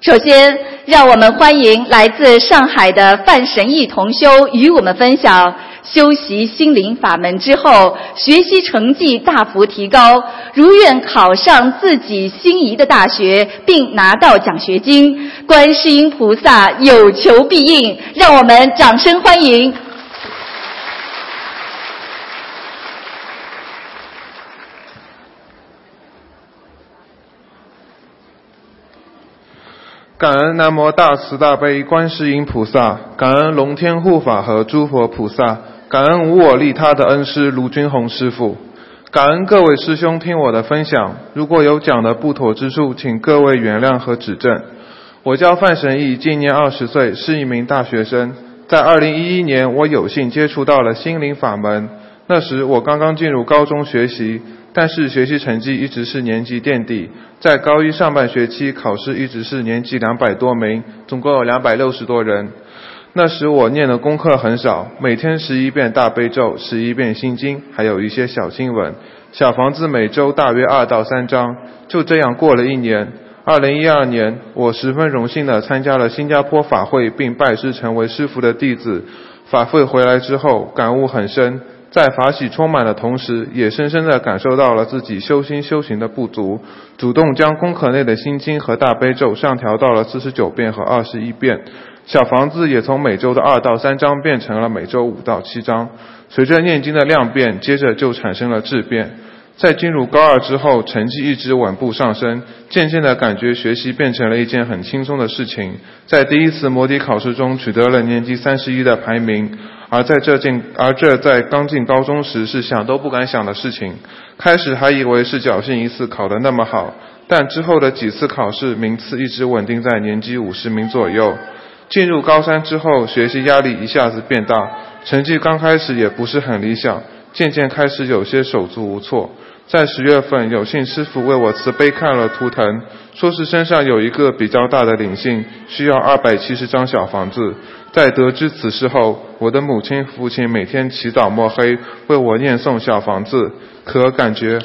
首先，让我们欢迎来自上海的范神义同修与我们分享修习心灵法门之后，学习成绩大幅提高，如愿考上自己心仪的大学，并拿到奖学金。观世音菩萨有求必应，让我们掌声欢迎。感恩南无大慈大悲观世音菩萨，感恩龙天护法和诸佛菩萨，感恩无我利他的恩师卢军宏师傅，感恩各位师兄听我的分享。如果有讲的不妥之处，请各位原谅和指正。我叫范神义，今年二十岁，是一名大学生。在二零一一年，我有幸接触到了心灵法门，那时我刚刚进入高中学习。但是学习成绩一直是年级垫底，在高一上半学期考试一直是年级两百多名，总共有两百六十多人。那时我念的功课很少，每天十一遍大悲咒，十一遍心经，还有一些小经文。小房子每周大约二到三章，就这样过了一年。二零一二年，我十分荣幸地参加了新加坡法会，并拜师成为师父的弟子。法会回来之后，感悟很深。在法喜充满的同时，也深深地感受到了自己修心修行的不足，主动将功课内的心经和大悲咒上调到了四十九遍和二十一遍，小房子也从每周的二到三章变成了每周五到七章。随着念经的量变，接着就产生了质变。在进入高二之后，成绩一直稳步上升，渐渐的感觉学习变成了一件很轻松的事情。在第一次模拟考试中取得了年级三十一的排名。而在这进，而这在刚进高中时是想都不敢想的事情。开始还以为是侥幸一次考得那么好，但之后的几次考试名次一直稳定在年级五十名左右。进入高三之后，学习压力一下子变大，成绩刚开始也不是很理想，渐渐开始有些手足无措。在十月份，有幸师傅为我慈悲看了图腾，说是身上有一个比较大的灵性，需要二百七十张小房子。在得知此事后，我的母亲、父亲每天起早摸黑为我念诵小房子，可感觉，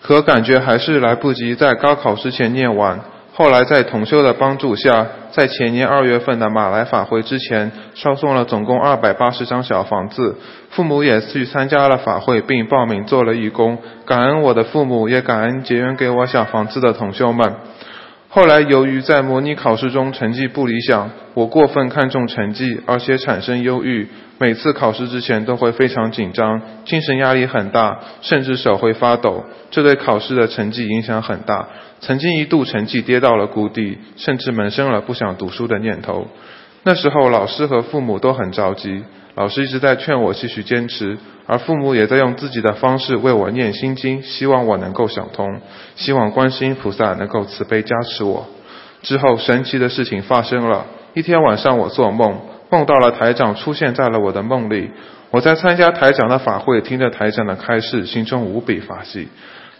可感觉还是来不及在高考之前念完。后来在同修的帮助下，在前年二月份的马来法会之前，烧送了总共二百八十张小房子。父母也去参加了法会，并报名做了义工。感恩我的父母，也感恩结缘给我小房子的同修们。后来由于在模拟考试中成绩不理想，我过分看重成绩，而且产生忧郁。每次考试之前都会非常紧张，精神压力很大，甚至手会发抖。这对考试的成绩影响很大。曾经一度成绩跌到了谷底，甚至萌生了不想读书的念头。那时候老师和父母都很着急，老师一直在劝我继续坚持，而父母也在用自己的方式为我念心经，希望我能够想通，希望观世音菩萨能够慈悲加持我。之后神奇的事情发生了，一天晚上我做梦，梦到了台长出现在了我的梦里，我在参加台长的法会，听着台长的开示，心中无比法喜。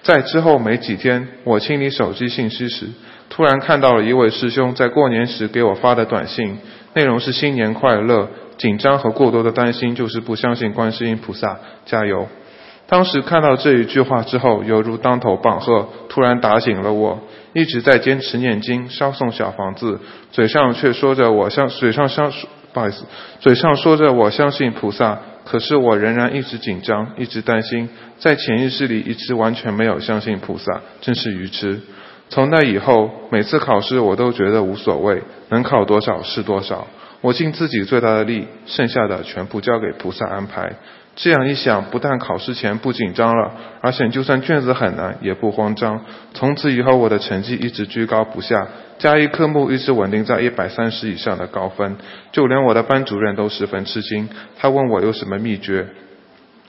在之后没几天，我清理手机信息时，突然看到了一位师兄在过年时给我发的短信，内容是新年快乐。紧张和过多的担心就是不相信观世音菩萨，加油。当时看到这一句话之后，犹如当头棒喝，突然打醒了我。一直在坚持念经、烧送小房子，嘴上却说着我相，嘴上相，不好意思，嘴上说着我相信菩萨。可是我仍然一直紧张，一直担心，在潜意识里一直完全没有相信菩萨，真是愚痴。从那以后，每次考试我都觉得无所谓，能考多少是多少，我尽自己最大的力，剩下的全部交给菩萨安排。这样一想，不但考试前不紧张了，而且就算卷子很难也不慌张。从此以后，我的成绩一直居高不下。加一科目一直稳定在一百三十以上的高分，就连我的班主任都十分吃惊。他问我有什么秘诀，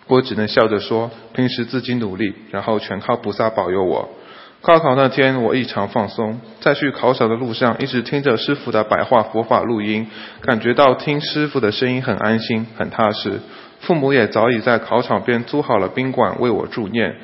我只能笑着说：平时自己努力，然后全靠菩萨保佑我。高考那天我异常放松，在去考场的路上一直听着师傅的白话佛法录音，感觉到听师傅的声音很安心、很踏实。父母也早已在考场边租好了宾馆为我助念。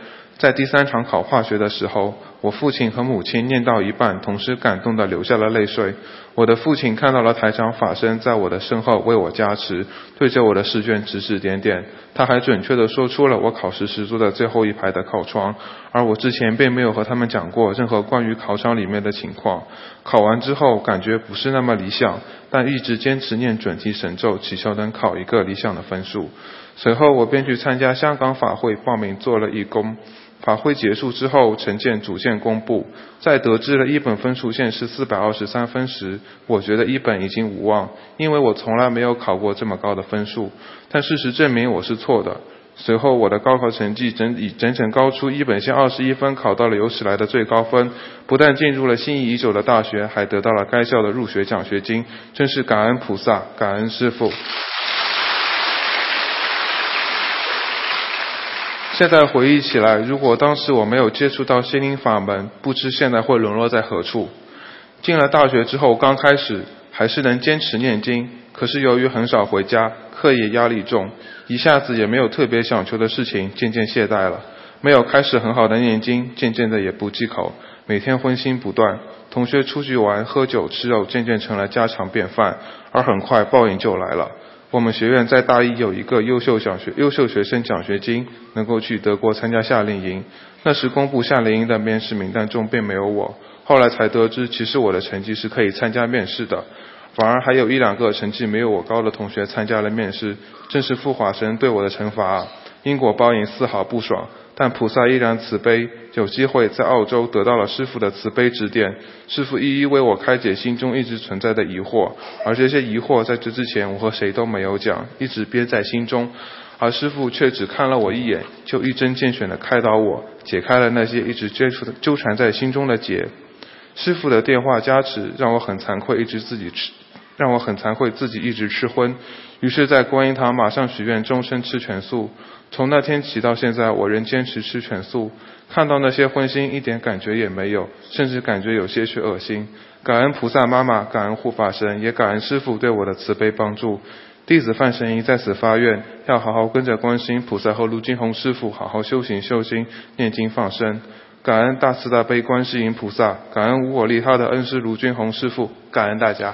在第三场考化学的时候，我父亲和母亲念到一半，同时感动地流下了泪水。我的父亲看到了台长法身在我的身后为我加持，对着我的试卷指指点点。他还准确地说出了我考试时坐在最后一排的靠窗，而我之前并没有和他们讲过任何关于考场里面的情况。考完之后感觉不是那么理想，但一直坚持念准提神咒，祈求能考一个理想的分数。随后我便去参加香港法会报名做了义工。法会结束之后，成件组件公布，在得知了一本分数线是四百二十三分时，我觉得一本已经无望，因为我从来没有考过这么高的分数。但事实证明我是错的。随后我的高考成绩整以整整高出一本线二十一分，考到了有史来的最高分，不但进入了心仪已久的大学，还得到了该校的入学奖学金，真是感恩菩萨，感恩师父。现在回忆起来，如果当时我没有接触到心灵法门，不知现在会沦落在何处。进了大学之后，刚开始还是能坚持念经，可是由于很少回家，课业压力重，一下子也没有特别想求的事情，渐渐懈怠了。没有开始很好的念经，渐渐的也不忌口，每天荤腥不断。同学出去玩、喝酒、吃肉，渐渐成了家常便饭，而很快报应就来了。我们学院在大一有一个优秀奖学优秀学生奖学金，能够去德国参加夏令营。那时公布夏令营的面试名单中并没有我，后来才得知，其实我的成绩是可以参加面试的，反而还有一两个成绩没有我高的同学参加了面试，正是护法神对我的惩罚，因果报应丝毫不爽。但菩萨依然慈悲，有机会在澳洲得到了师傅的慈悲指点，师傅一一为我开解心中一直存在的疑惑，而这些疑惑在这之前我和谁都没有讲，一直憋在心中，而师傅却只看了我一眼，就一针见血地开导我，解开了那些一直接触的纠缠在心中的结。师傅的电话加持让我很惭愧，一直自己吃，让我很惭愧自己一直吃荤，于是，在观音堂马上许愿终身吃全素。从那天起到现在，我仍坚持吃全素。看到那些荤腥，一点感觉也没有，甚至感觉有些许恶心。感恩菩萨妈妈，感恩护法神，也感恩师父对我的慈悲帮助。弟子范神医在此发愿，要好好跟着观世音菩萨和卢金红师父好好修行修心，念经放生。感恩大慈大悲观世音菩萨，感恩无我利他的恩师卢军红师父，感恩大家。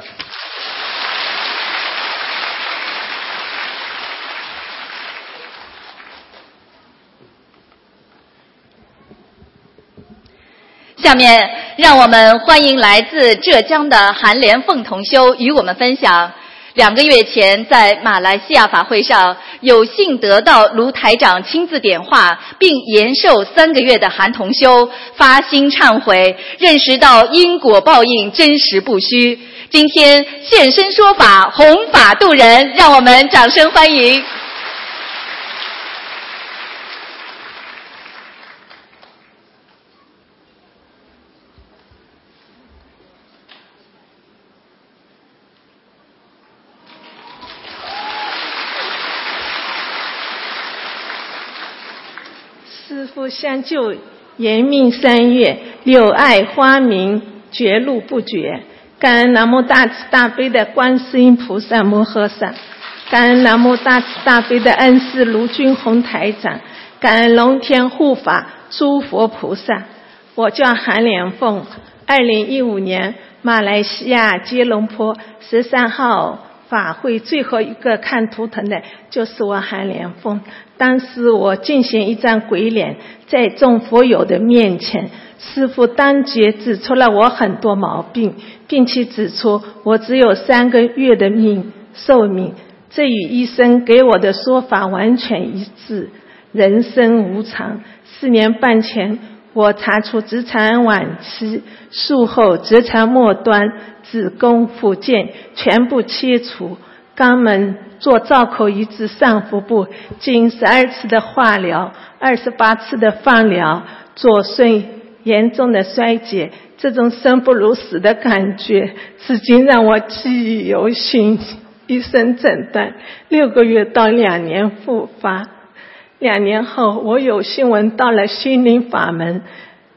下面让我们欢迎来自浙江的韩莲凤同修与我们分享，两个月前在马来西亚法会上有幸得到卢台长亲自点化并延寿三个月的韩同修发心忏悔，认识到因果报应真实不虚，今天现身说法，弘法度人，让我们掌声欢迎。相救，延命三月，柳爱花明，绝路不绝。感恩南无大慈大悲的观世音菩萨摩诃萨，感恩南无大慈大悲的恩师卢军宏台长，感恩龙天护法诸佛菩萨。我叫韩连凤，二零一五年马来西亚吉隆坡十三号。法会最后一个看图腾的就是我韩连峰。当时我进行一张鬼脸，在众佛友的面前，师父当即指出了我很多毛病，并且指出我只有三个月的命寿命，这与医生给我的说法完全一致。人生无常，四年半前我查出直肠晚期，术后直肠末端。子宫、附件全部切除，肛门做造口移植上腹部，经十二次的化疗，二十八次的放疗，左肾严重的衰竭，这种生不如死的感觉，至今让我记忆犹新。医生诊断六个月到两年复发，两年后我有幸闻到了心灵法门。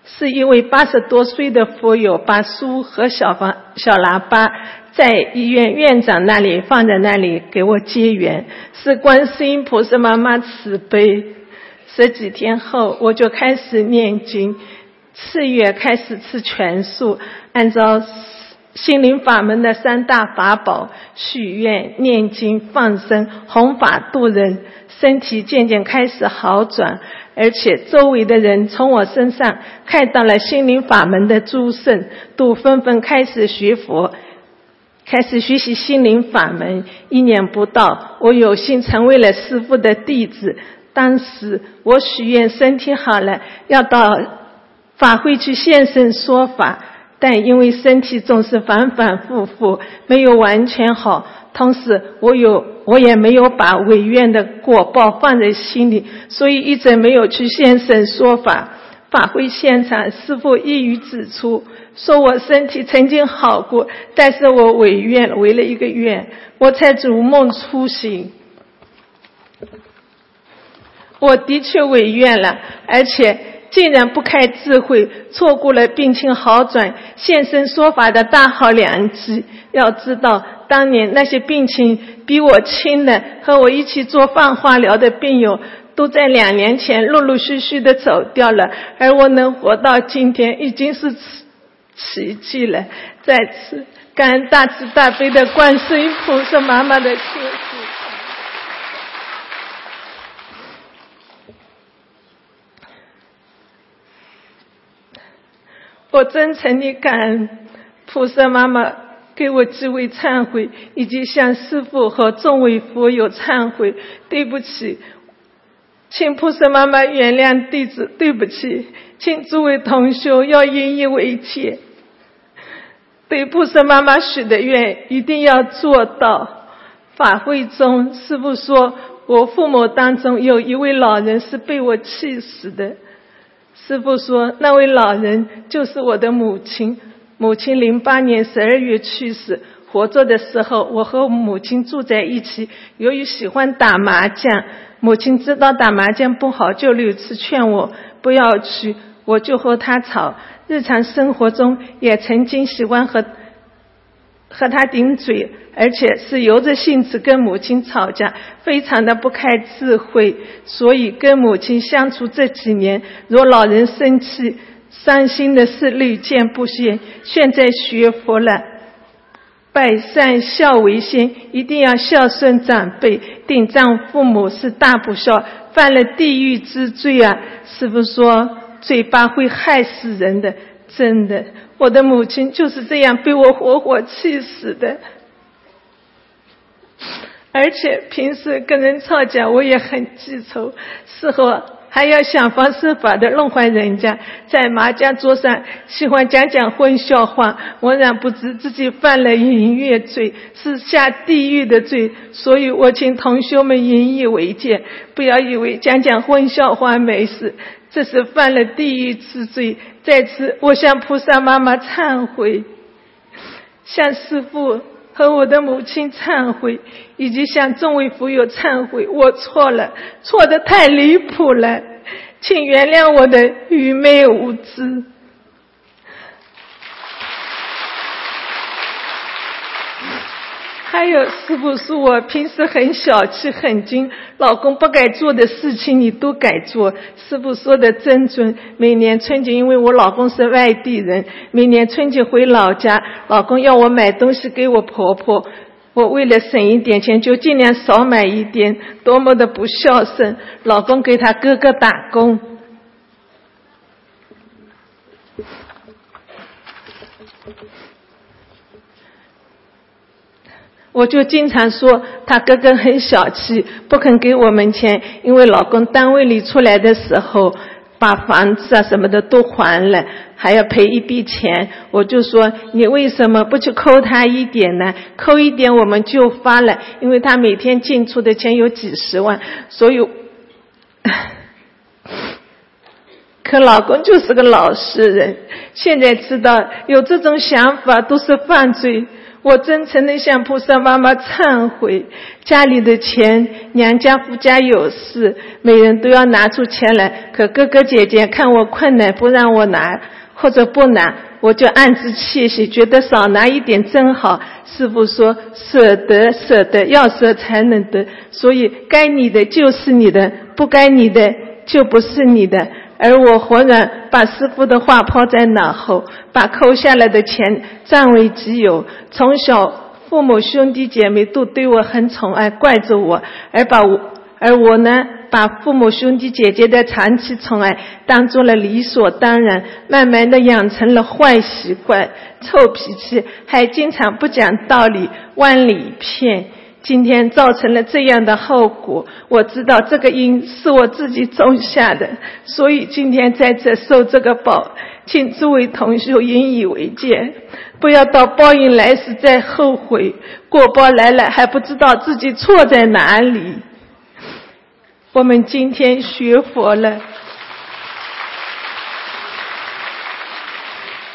是一位八十多岁的佛友把书和小房小喇叭在医院院长那里放在那里给我结缘，是观世音菩萨妈妈慈悲。十几天后我就开始念经，次月开始吃全素，按照心灵法门的三大法宝许愿、念经、放生、弘法度人，身体渐渐开始好转，而且周围的人从我身上看到了心灵法门的诸圣，都纷纷开始学佛。开始学习心灵法门，一年不到，我有幸成为了师父的弟子。当时我许愿身体好了，要到法会去现身说法，但因为身体总是反反复复，没有完全好。同时，我有我也没有把违愿的果报放在心里，所以一直没有去现身说法。法会现场，师父一语指出。说我身体曾经好过，但是我违愿违了一个愿，我才逐梦初醒。我的确违愿了，而且竟然不开智慧，错过了病情好转、现身说法的大好良机。要知道，当年那些病情比我轻的，和我一起做放化疗的病友，都在两年前陆陆续续的走掉了，而我能活到今天，已经是。奇迹了！再次感恩大慈大悲的观世音菩萨妈妈的救助。我真诚地感恩菩萨妈妈给我机会忏悔，以及向师父和众位佛友忏悔。对不起，请菩萨妈妈原谅弟子。对不起，请诸位同修要引以为戒。对菩萨妈妈许的愿一定要做到。法会中，师父说我父母当中有一位老人是被我气死的。师傅说那位老人就是我的母亲。母亲零八年十二月去世，活着的时候我和母亲住在一起。由于喜欢打麻将，母亲知道打麻将不好，就屡次劝我不要去，我就和他吵。日常生活中也曾经喜欢和和他顶嘴，而且是由着性子跟母亲吵架，非常的不开智慧。所以跟母亲相处这几年，若老人生气、伤心的事屡见不鲜。现在学佛了，百善孝为先，一定要孝顺长辈，顶撞父母是大不孝，犯了地狱之罪啊！师父说。嘴巴会害死人的，真的，我的母亲就是这样被我活活气死的。而且平时跟人吵架，我也很记仇，事后还要想方设法的弄坏人家。在麻将桌上喜欢讲讲荤笑话，浑然不知自己犯了淫越罪，是下地狱的罪。所以我请同学们引以为戒，不要以为讲讲荤笑话没事。这是犯了第一次罪，在此我向菩萨妈妈忏悔，向师父和我的母亲忏悔，以及向众位佛友忏悔，我错了，错的太离谱了，请原谅我的愚昧无知。还有师傅说我平时很小气、很精，老公不该做的事情你都该做。师傅说的真准。每年春节，因为我老公是外地人，每年春节回老家，老公要我买东西给我婆婆，我为了省一点钱，就尽量少买一点，多么的不孝顺。老公给他哥哥打工。我就经常说他哥哥很小气，不肯给我们钱，因为老公单位里出来的时候，把房子啊什么的都还了，还要赔一笔钱。我就说你为什么不去扣他一点呢？扣一点我们就发了，因为他每天进出的钱有几十万，所以，可老公就是个老实人，现在知道有这种想法都是犯罪。我真诚地向菩萨妈妈忏悔，家里的钱，娘家夫家有事，每人都要拿出钱来。可哥哥姐姐看我困难，不让我拿，或者不拿，我就暗自窃喜，觉得少拿一点真好。师傅说，舍得舍得，要舍才能得，所以该你的就是你的，不该你的就不是你的。而我忽然把师傅的话抛在脑后，把扣下来的钱占为己有。从小父母兄弟姐妹都对我很宠爱，惯着我，而把我而我呢，把父母兄弟姐姐的长期宠爱当做了理所当然，慢慢的养成了坏习惯，臭脾气，还经常不讲道理，万里骗。今天造成了这样的后果，我知道这个因是我自己种下的，所以今天在这受这个报，请诸位同修引以为戒，不要到报应来时再后悔，果报来了还不知道自己错在哪里。我们今天学佛了。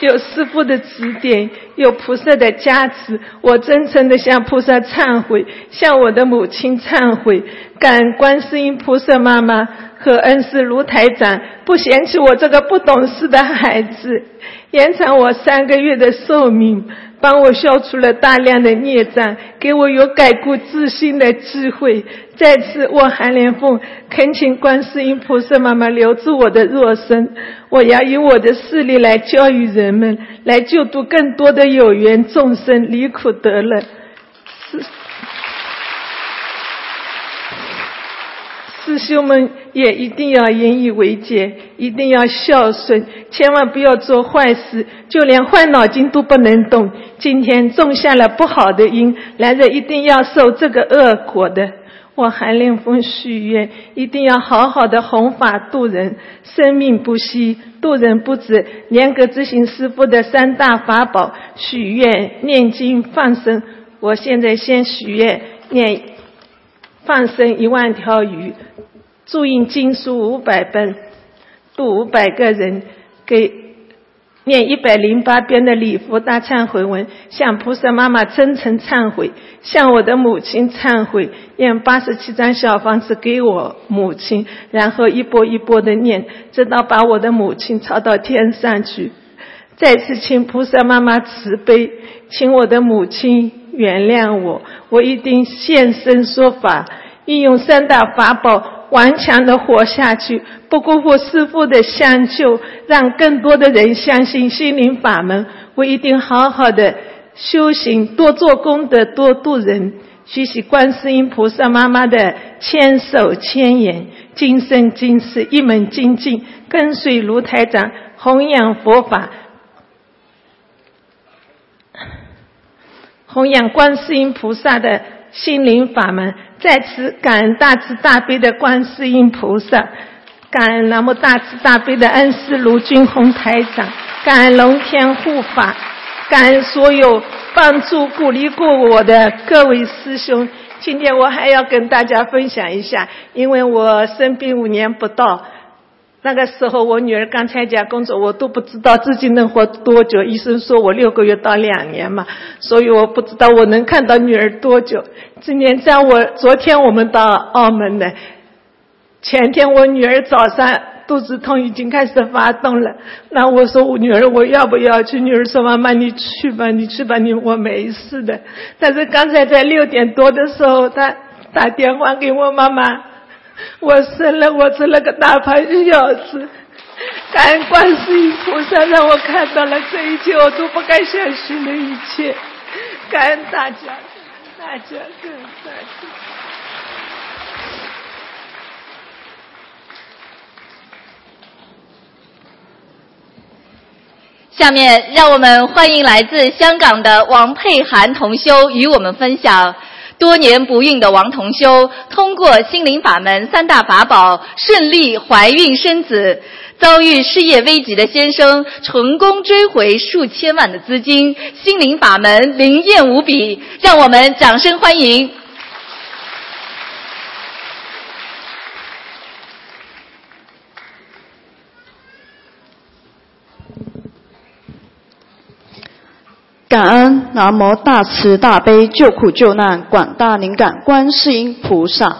有师傅的指点，有菩萨的加持，我真诚的向菩萨忏悔，向我的母亲忏悔，感恩观世音菩萨妈妈和恩师卢台长不嫌弃我这个不懂事的孩子，延长我三个月的寿命。帮我消除了大量的孽障，给我有改过自新的机会。再次，我韩连凤恳请观世音菩萨妈妈留住我的肉身，我要以我的势力来教育人们，来救度更多的有缘众生离苦得乐。是师兄们也一定要引以为戒，一定要孝顺，千万不要做坏事，就连坏脑筋都不能动。今天种下了不好的因，来人一定要受这个恶果的。我韩令峰许愿，一定要好好的弘法度人，生命不息，度人不止。严格执行师父的三大法宝：许愿、念经、放生。我现在先许愿，念放生一万条鱼。注印经书五百本，度五百个人，给念一百零八遍的礼佛大忏悔文，向菩萨妈妈真诚忏悔，向我的母亲忏悔，念八十七张小房子给我母亲，然后一波一波的念，直到把我的母亲抄到天上去。再次请菩萨妈妈慈悲，请我的母亲原谅我，我一定现身说法，运用三大法宝。顽强的活下去，不辜负师父的相救，让更多的人相信心灵法门。我一定好好的修行，多做功德，多度人，学习观世音菩萨妈妈的千手千眼，今生今世一门精进，跟随卢台长弘扬佛法，弘扬观世音菩萨的心灵法门。在此感恩大慈大悲的观世音菩萨，感恩南无大慈大悲的恩师卢军宏台长，感恩龙天护法，感恩所有帮助鼓励过我的各位师兄。今天我还要跟大家分享一下，因为我生病五年不到。那个时候，我女儿刚参加工作，我都不知道自己能活多久。医生说我六个月到两年嘛，所以我不知道我能看到女儿多久。今年在我昨天我们到澳门的，前天我女儿早上肚子痛已经开始发动了。那我说我女儿我要不要去？女儿说妈妈你去吧，你去吧，你我没事的。但是刚才在六点多的时候，她打电话给我妈妈。我生了，我生了个大胖小子，感恩观世音菩萨让我看到了这一切，我都不敢相信的一切，感恩大家，大家，感恩大家。下面让我们欢迎来自香港的王佩涵同修与我们分享。多年不孕的王同修，通过心灵法门三大法宝，顺利怀孕生子；遭遇事业危急的先生，成功追回数千万的资金。心灵法门灵验无比，让我们掌声欢迎。感恩南无大慈大悲救苦救难广大灵感观世音菩萨，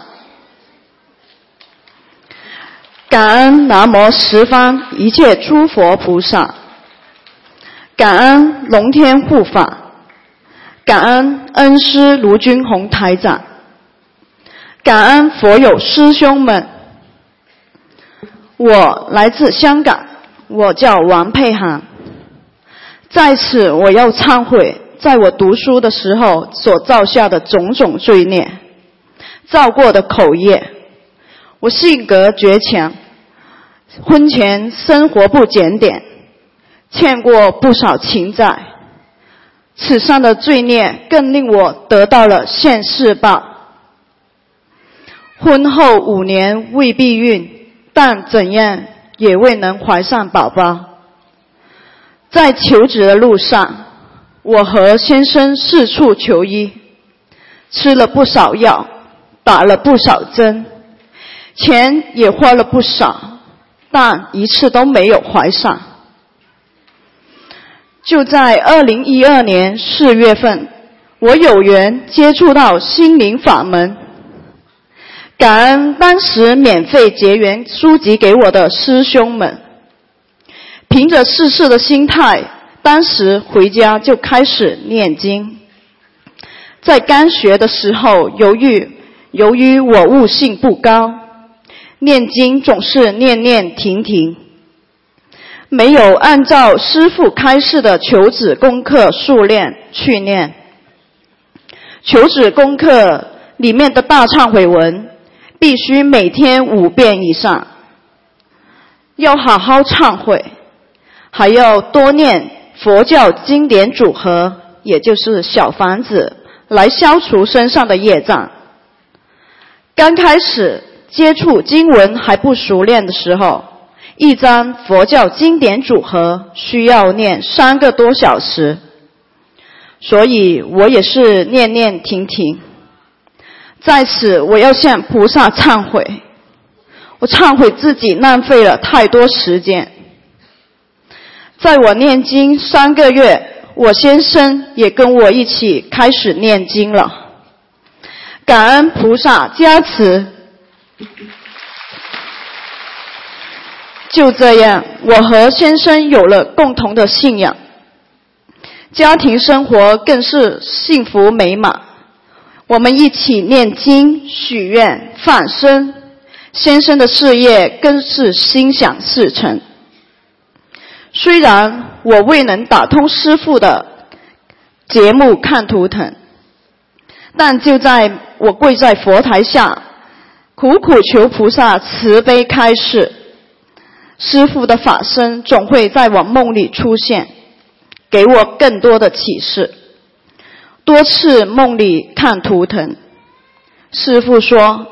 感恩南无十方一切诸佛菩萨，感恩龙天护法，感恩恩师卢军宏台长，感恩佛友师兄们。我来自香港，我叫王佩涵。在此，我要忏悔，在我读书的时候所造下的种种罪孽，造过的口业。我性格倔强，婚前生活不检点，欠过不少情债。此上的罪孽更令我得到了现世报。婚后五年未避孕。但怎样也未能怀上宝宝。在求职的路上，我和先生四处求医，吃了不少药，打了不少针，钱也花了不少，但一次都没有怀上。就在二零一二年四月份，我有缘接触到心灵法门。感恩当时免费结缘书籍给我的师兄们，凭着试试的心态，当时回家就开始念经。在刚学的时候，由于由于我悟性不高，念经总是念念停停，没有按照师父开示的求子功课数练去念。求子功课里面的大忏悔文。必须每天五遍以上，要好好忏悔，还要多念佛教经典组合，也就是小房子，来消除身上的业障。刚开始接触经文还不熟练的时候，一张佛教经典组合需要念三个多小时，所以我也是念念停停。在此，我要向菩萨忏悔，我忏悔自己浪费了太多时间。在我念经三个月，我先生也跟我一起开始念经了。感恩菩萨加持，就这样，我和先生有了共同的信仰，家庭生活更是幸福美满。我们一起念经、许愿、放生，先生的事业更是心想事成。虽然我未能打通师傅的节目看图腾，但就在我跪在佛台下，苦苦求菩萨慈悲开示，师傅的法身总会在我梦里出现，给我更多的启示。多次梦里看图腾，师傅说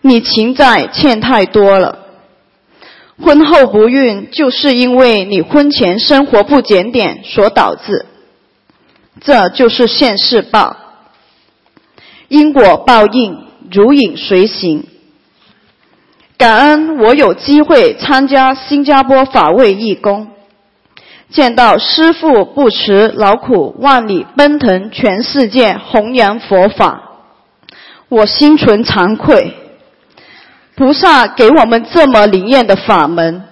你情债欠太多了，婚后不孕就是因为你婚前生活不检点所导致，这就是现世报，因果报应如影随形。感恩我有机会参加新加坡法位义工。见到师父不辞劳苦万里奔腾全世界弘扬佛法，我心存惭愧。菩萨给我们这么灵验的法门，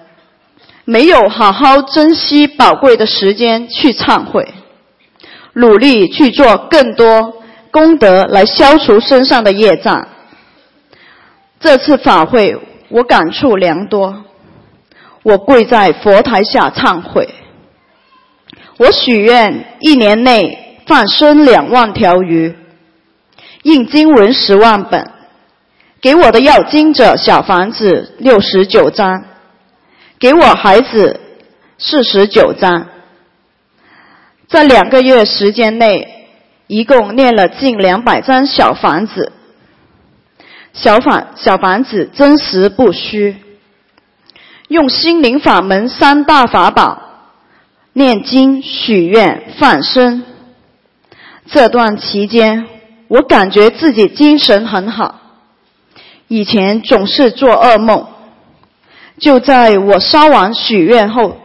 没有好好珍惜宝贵的时间去忏悔，努力去做更多功德来消除身上的业障。这次法会我感触良多，我跪在佛台下忏悔。我许愿一年内放生两万条鱼，印经文十万本，给我的要经者小房子六十九张，给我孩子四十九张。在两个月时间内，一共念了近两百张小房子。小房小房子真实不虚，用心灵法门三大法宝。念经、许愿、放生，这段期间，我感觉自己精神很好。以前总是做噩梦，就在我烧完许愿后，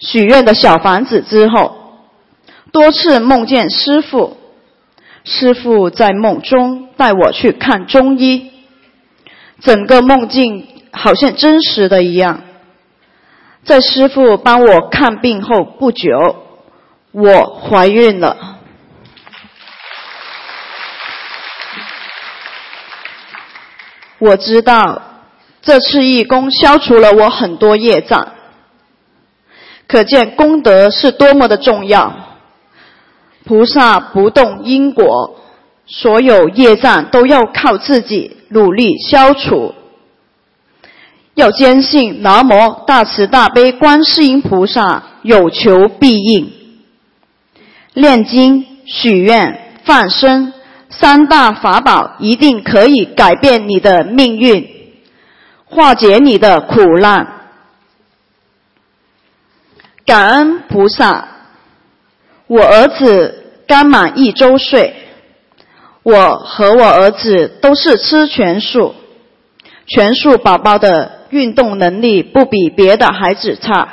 许愿的小房子之后，多次梦见师傅，师傅在梦中带我去看中医，整个梦境好像真实的一样。在师傅帮我看病后不久，我怀孕了。我知道这次义工消除了我很多业障，可见功德是多么的重要。菩萨不动因果，所有业障都要靠自己努力消除。要坚信南无大慈大悲观世音菩萨有求必应，念经、许愿、放生三大法宝一定可以改变你的命运，化解你的苦难。感恩菩萨，我儿子刚满一周岁，我和我儿子都是吃全素，全素宝宝的。运动能力不比别的孩子差。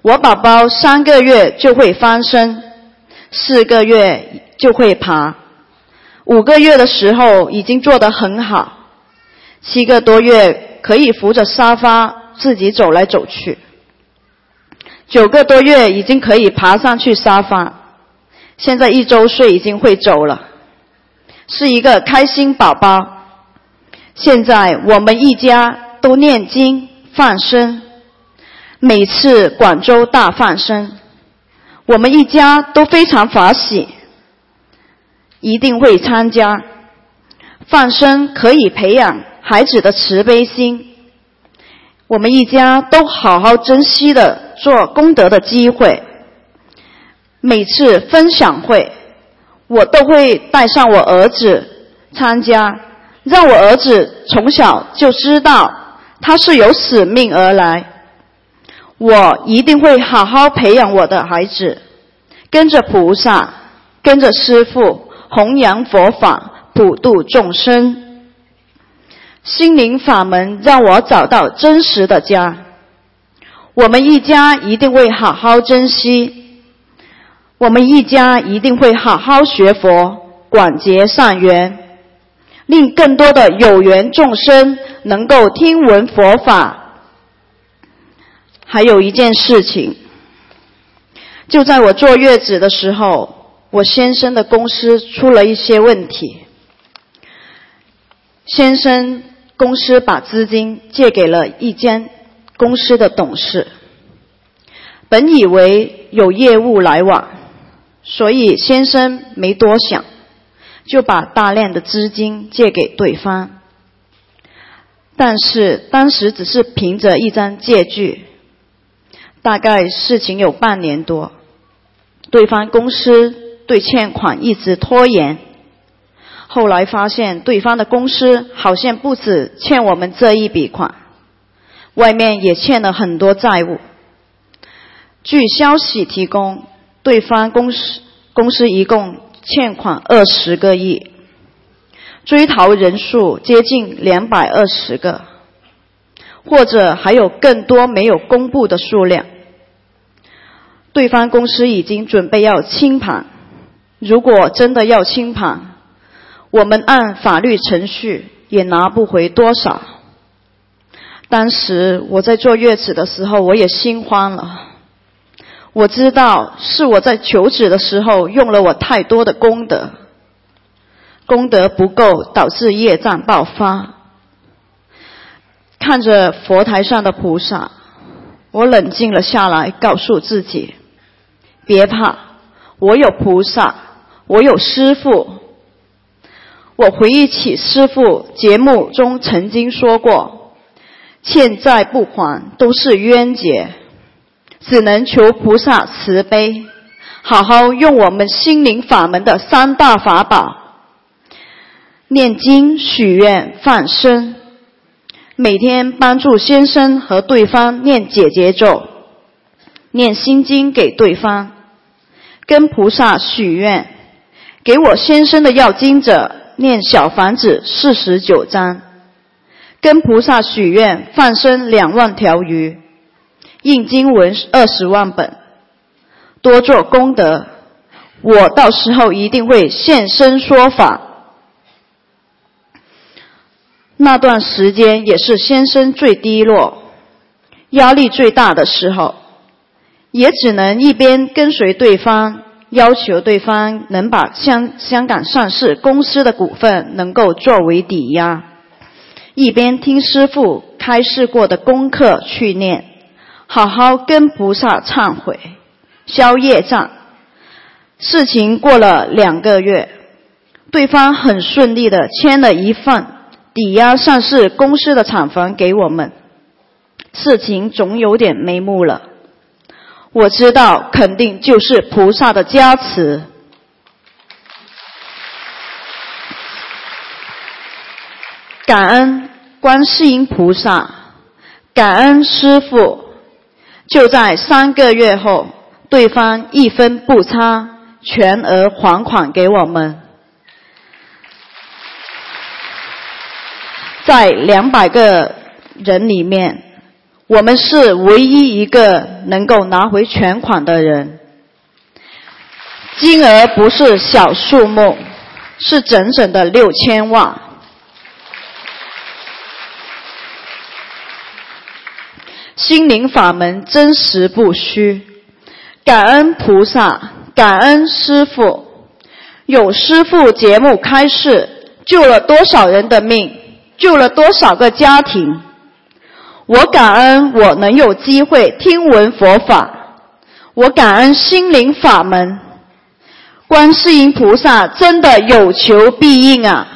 我宝宝三个月就会翻身，四个月就会爬，五个月的时候已经做得很好，七个多月可以扶着沙发自己走来走去，九个多月已经可以爬上去沙发，现在一周岁已经会走了，是一个开心宝宝。现在我们一家。都念经放生，每次广州大放生，我们一家都非常欢喜，一定会参加。放生可以培养孩子的慈悲心，我们一家都好好珍惜的做功德的机会。每次分享会，我都会带上我儿子参加，让我儿子从小就知道。他是有使命而来，我一定会好好培养我的孩子，跟着菩萨，跟着师父，弘扬佛法，普度众生。心灵法门让我找到真实的家，我们一家一定会好好珍惜，我们一家一定会好好学佛，广结善缘。令更多的有缘众生能够听闻佛法。还有一件事情，就在我坐月子的时候，我先生的公司出了一些问题。先生公司把资金借给了一间公司的董事，本以为有业务来往，所以先生没多想。就把大量的资金借给对方，但是当时只是凭着一张借据，大概事情有半年多，对方公司对欠款一直拖延，后来发现对方的公司好像不止欠我们这一笔款，外面也欠了很多债务。据消息提供，对方公司公司一共。欠款二十个亿，追逃人数接近两百二十个，或者还有更多没有公布的数量。对方公司已经准备要清盘，如果真的要清盘，我们按法律程序也拿不回多少。当时我在坐月子的时候，我也心慌了。我知道是我在求子的时候用了我太多的功德，功德不够导致业障爆发。看着佛台上的菩萨，我冷静了下来，告诉自己：别怕，我有菩萨，我有师父。我回忆起师父节目中曾经说过：欠债不还都是冤结。只能求菩萨慈悲，好好用我们心灵法门的三大法宝：念经、许愿、放生。每天帮助先生和对方念解结咒，念心经给对方，跟菩萨许愿，给我先生的要经者念小房子四十九章，跟菩萨许愿放生两万条鱼。印经文二十万本，多做功德，我到时候一定会现身说法。那段时间也是先生最低落、压力最大的时候，也只能一边跟随对方，要求对方能把香香港上市公司的股份能够作为抵押，一边听师傅开示过的功课去念，好好跟菩萨忏悔，消业障。事情过了两个月，对方很顺利的签了一份抵押上市公司的厂房给我们，事情总有点眉目了。我知道，肯定就是菩萨的加持。感恩观世音菩萨，感恩师父。就在三个月后，对方一分不差，全额还款给我们。在两百个人里面。我们是唯一一个能够拿回全款的人，金额不是小数目，是整整的六千万。心灵法门真实不虚，感恩菩萨，感恩师父，有师父节目开示，救了多少人的命，救了多少个家庭。我感恩我能有机会听闻佛法，我感恩心灵法门，观世音菩萨真的有求必应啊！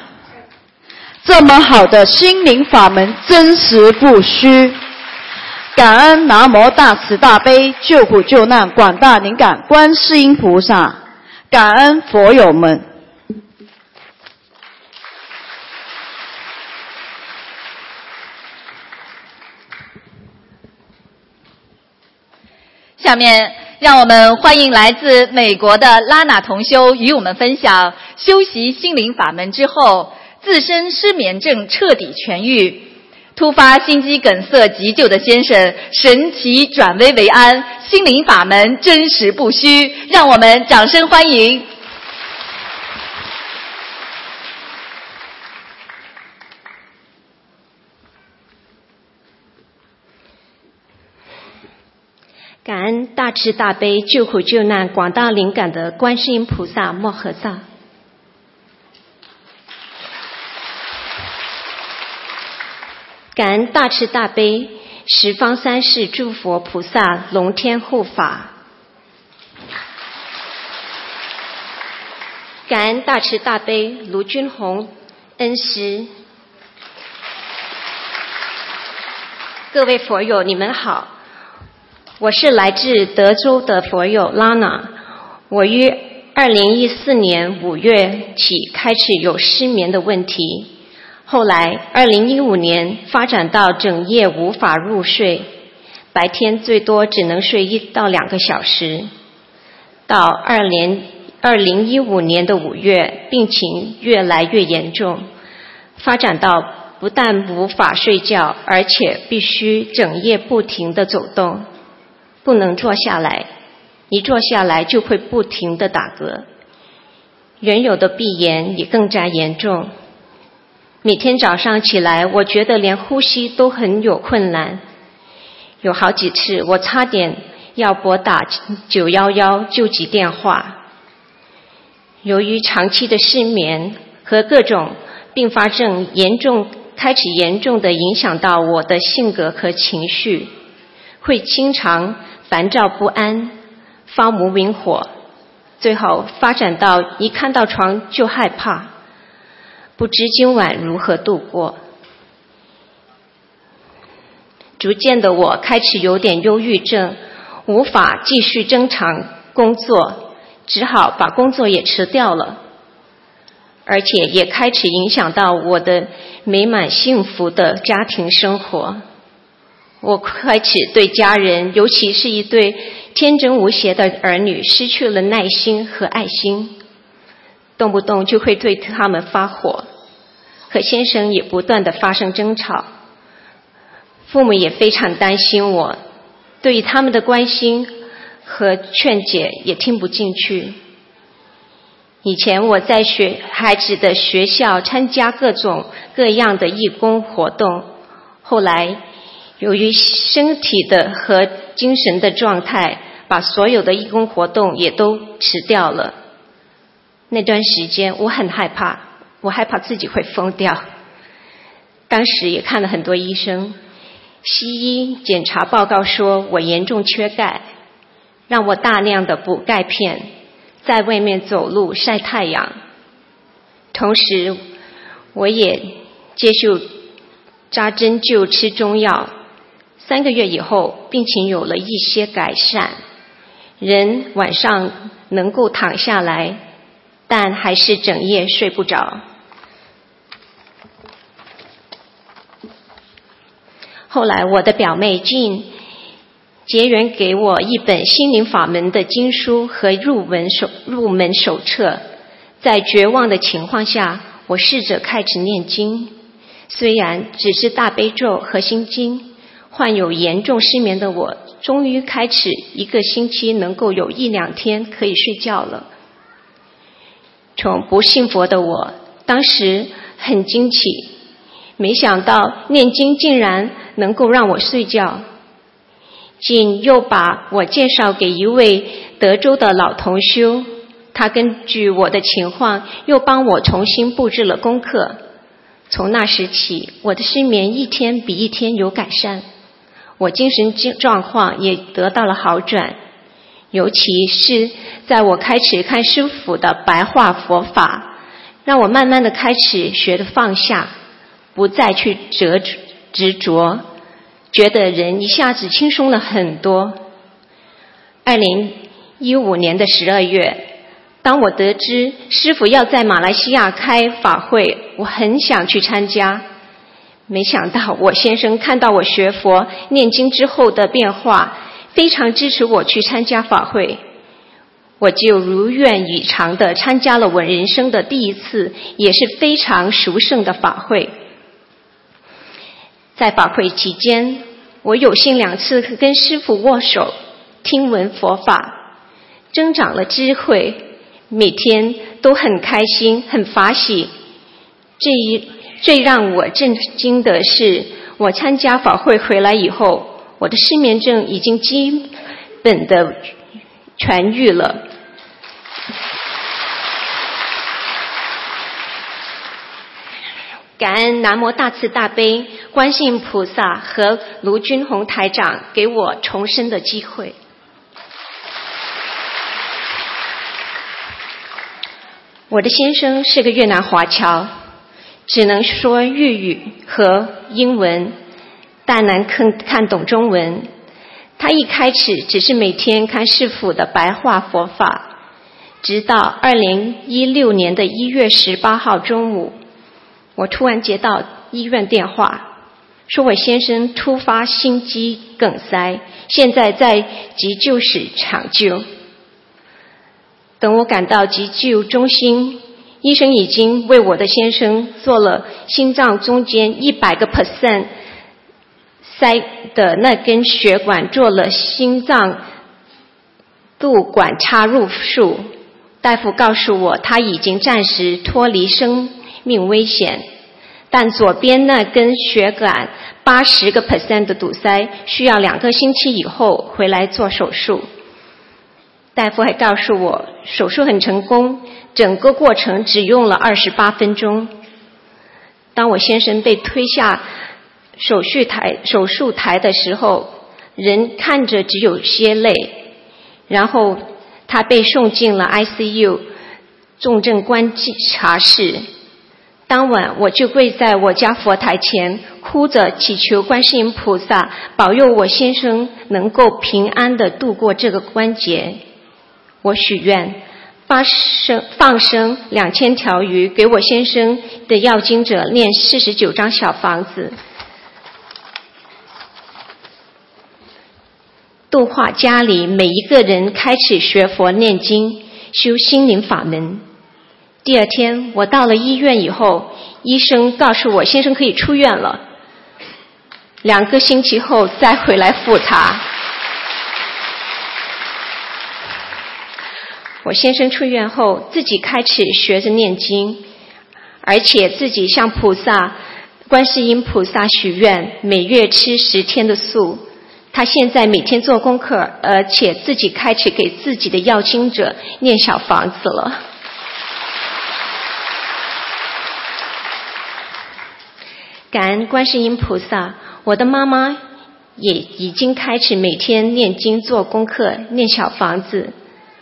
这么好的心灵法门真实不虚，感恩南无大慈大悲救苦救难广大灵感观世音菩萨，感恩佛友们。下面，让我们欢迎来自美国的拉娜同修与我们分享修习心灵法门之后，自身失眠症彻底痊愈，突发心肌梗塞急救的先生神奇转危为安，心灵法门真实不虚，让我们掌声欢迎。感恩大慈大悲救苦救难广大灵感的观世音菩萨摩诃萨，感恩大慈大悲十方三世诸佛菩萨龙天护法，感恩大慈大悲卢军宏恩师，各位佛友，你们好。我是来自德州的佛友 Lana。我于二零一四年五月起开始有失眠的问题，后来二零一五年发展到整夜无法入睡，白天最多只能睡一到两个小时。到二零二零一五年的五月，病情越来越严重，发展到不但无法睡觉，而且必须整夜不停的走动。不能坐下来，一坐下来就会不停的打嗝。原有的鼻炎也更加严重。每天早上起来，我觉得连呼吸都很有困难。有好几次，我差点要拨打九幺幺救急电话。由于长期的失眠和各种并发症严重，开始严重的影响到我的性格和情绪，会经常。烦躁不安，发无名火，最后发展到一看到床就害怕，不知今晚如何度过。逐渐的，我开始有点忧郁症，无法继续正常工作，只好把工作也辞掉了，而且也开始影响到我的美满幸福的家庭生活。我开始对家人，尤其是一对天真无邪的儿女，失去了耐心和爱心，动不动就会对他们发火，和先生也不断的发生争吵。父母也非常担心我，对于他们的关心和劝解也听不进去。以前我在学孩子的学校参加各种各样的义工活动，后来。由于身体的和精神的状态，把所有的义工活动也都辞掉了。那段时间我很害怕，我害怕自己会疯掉。当时也看了很多医生，西医检查报告说我严重缺钙，让我大量的补钙片，在外面走路晒太阳。同时，我也接受扎针灸、吃中药。三个月以后，病情有了一些改善，人晚上能够躺下来，但还是整夜睡不着。后来，我的表妹静结缘给我一本心灵法门的经书和入门手入门手册。在绝望的情况下，我试着开始念经，虽然只是大悲咒和心经。患有严重失眠的我，终于开始一个星期能够有一两天可以睡觉了。从不信佛的我，当时很惊奇，没想到念经竟然能够让我睡觉。竟又把我介绍给一位德州的老同修，他根据我的情况，又帮我重新布置了功课。从那时起，我的失眠一天比一天有改善。我精神状况也得到了好转，尤其是在我开始看师傅的白话佛法，让我慢慢的开始学的放下，不再去执执着，觉得人一下子轻松了很多。二零一五年的十二月，当我得知师傅要在马来西亚开法会，我很想去参加。没想到我先生看到我学佛念经之后的变化，非常支持我去参加法会，我就如愿以偿的参加了我人生的第一次，也是非常殊胜的法会。在法会期间，我有幸两次跟师傅握手，听闻佛法，增长了智慧，每天都很开心，很法喜。这一。最让我震惊的是，我参加法会回来以后，我的失眠症已经基本的痊愈了。感恩南无大慈大悲观世音菩萨和卢军宏台长给我重生的机会。我的先生是个越南华侨。只能说粤语和英文，但能看看懂中文。他一开始只是每天看师傅的白话佛法，直到二零一六年的一月十八号中午，我突然接到医院电话，说我先生突发心肌梗塞，现在在急救室抢救。等我赶到急救中心。医生已经为我的先生做了心脏中间一百个 percent 塞的那根血管做了心脏度管插入术。大夫告诉我他已经暂时脱离生命危险，但左边那根血管八十个 percent 的堵塞需要两个星期以后回来做手术。大夫还告诉我手术很成功。整个过程只用了二十八分钟。当我先生被推下手术台手术台的时候，人看着只有些累。然后他被送进了 ICU 重症观察室。当晚我就跪在我家佛台前，哭着祈求观世音菩萨保佑我先生能够平安的度过这个关节。我许愿。发生放生两千条鱼，给我先生的要经者念四十九张小房子，度化家里每一个人开始学佛念经，修心灵法门。第二天我到了医院以后，医生告诉我先生可以出院了，两个星期后再回来复查。我先生出院后，自己开始学着念经，而且自己向菩萨、观世音菩萨许愿，每月吃十天的素。他现在每天做功课，而且自己开始给自己的要经者念小房子了。感恩观世音菩萨，我的妈妈也已经开始每天念经、做功课、念小房子。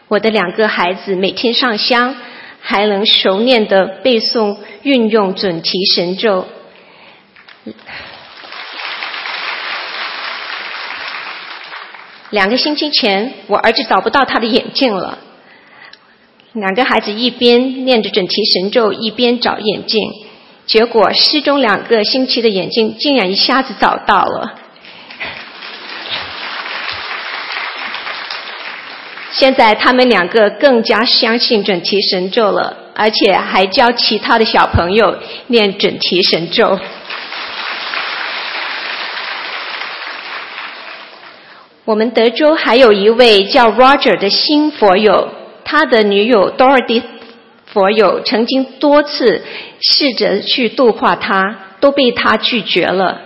我的两个孩子每天上香，还能熟练的背诵、运用准提神咒。两个星期前，我儿子找不到他的眼镜了。两个孩子一边念着准提神咒，一边找眼镜，结果失踪两个星期的眼镜竟然一下子找到了。现在他们两个更加相信准提神咒了，而且还教其他的小朋友念准提神咒。我们德州还有一位叫 Roger 的新佛友，他的女友 Dorothy 佛友曾经多次试着去度化他，都被他拒绝了。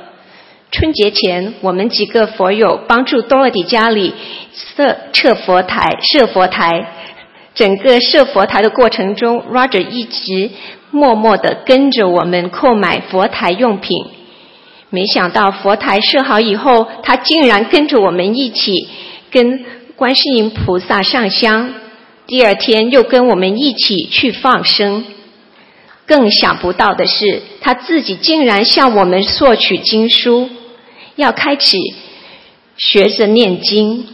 春节前，我们几个佛友帮助 Dorothy 家里设设佛台，设佛台。整个设佛台的过程中，Roger 一直默默的跟着我们购买佛台用品。没想到佛台设好以后，他竟然跟着我们一起跟观世音菩萨上香。第二天又跟我们一起去放生。更想不到的是，他自己竟然向我们索取经书，要开始学着念经。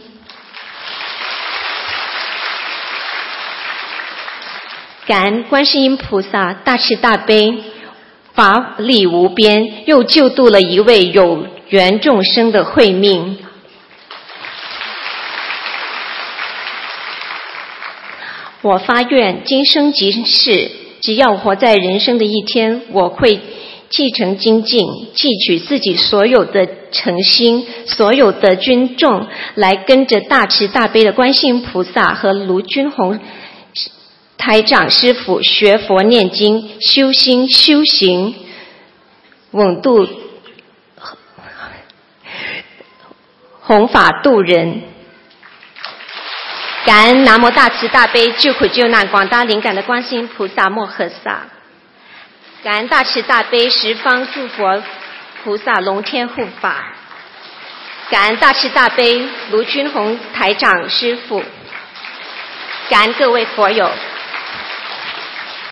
感恩观世音菩萨大慈大悲。法力无边，又救度了一位有缘众生的慧命。我发愿，今生今世，只要活在人生的一天，我会继承精进，汲取自己所有的诚心、所有的尊重，来跟着大慈大悲的观世音菩萨和卢军宏。台长师傅学佛念经修心修行，稳度弘法度人。感恩南无大慈大悲救苦救难广大灵感的观世音菩萨摩诃萨。感恩大慈大悲十方诸佛菩萨龙天护法。感恩大慈大悲卢军宏台长师傅。感恩各位佛友。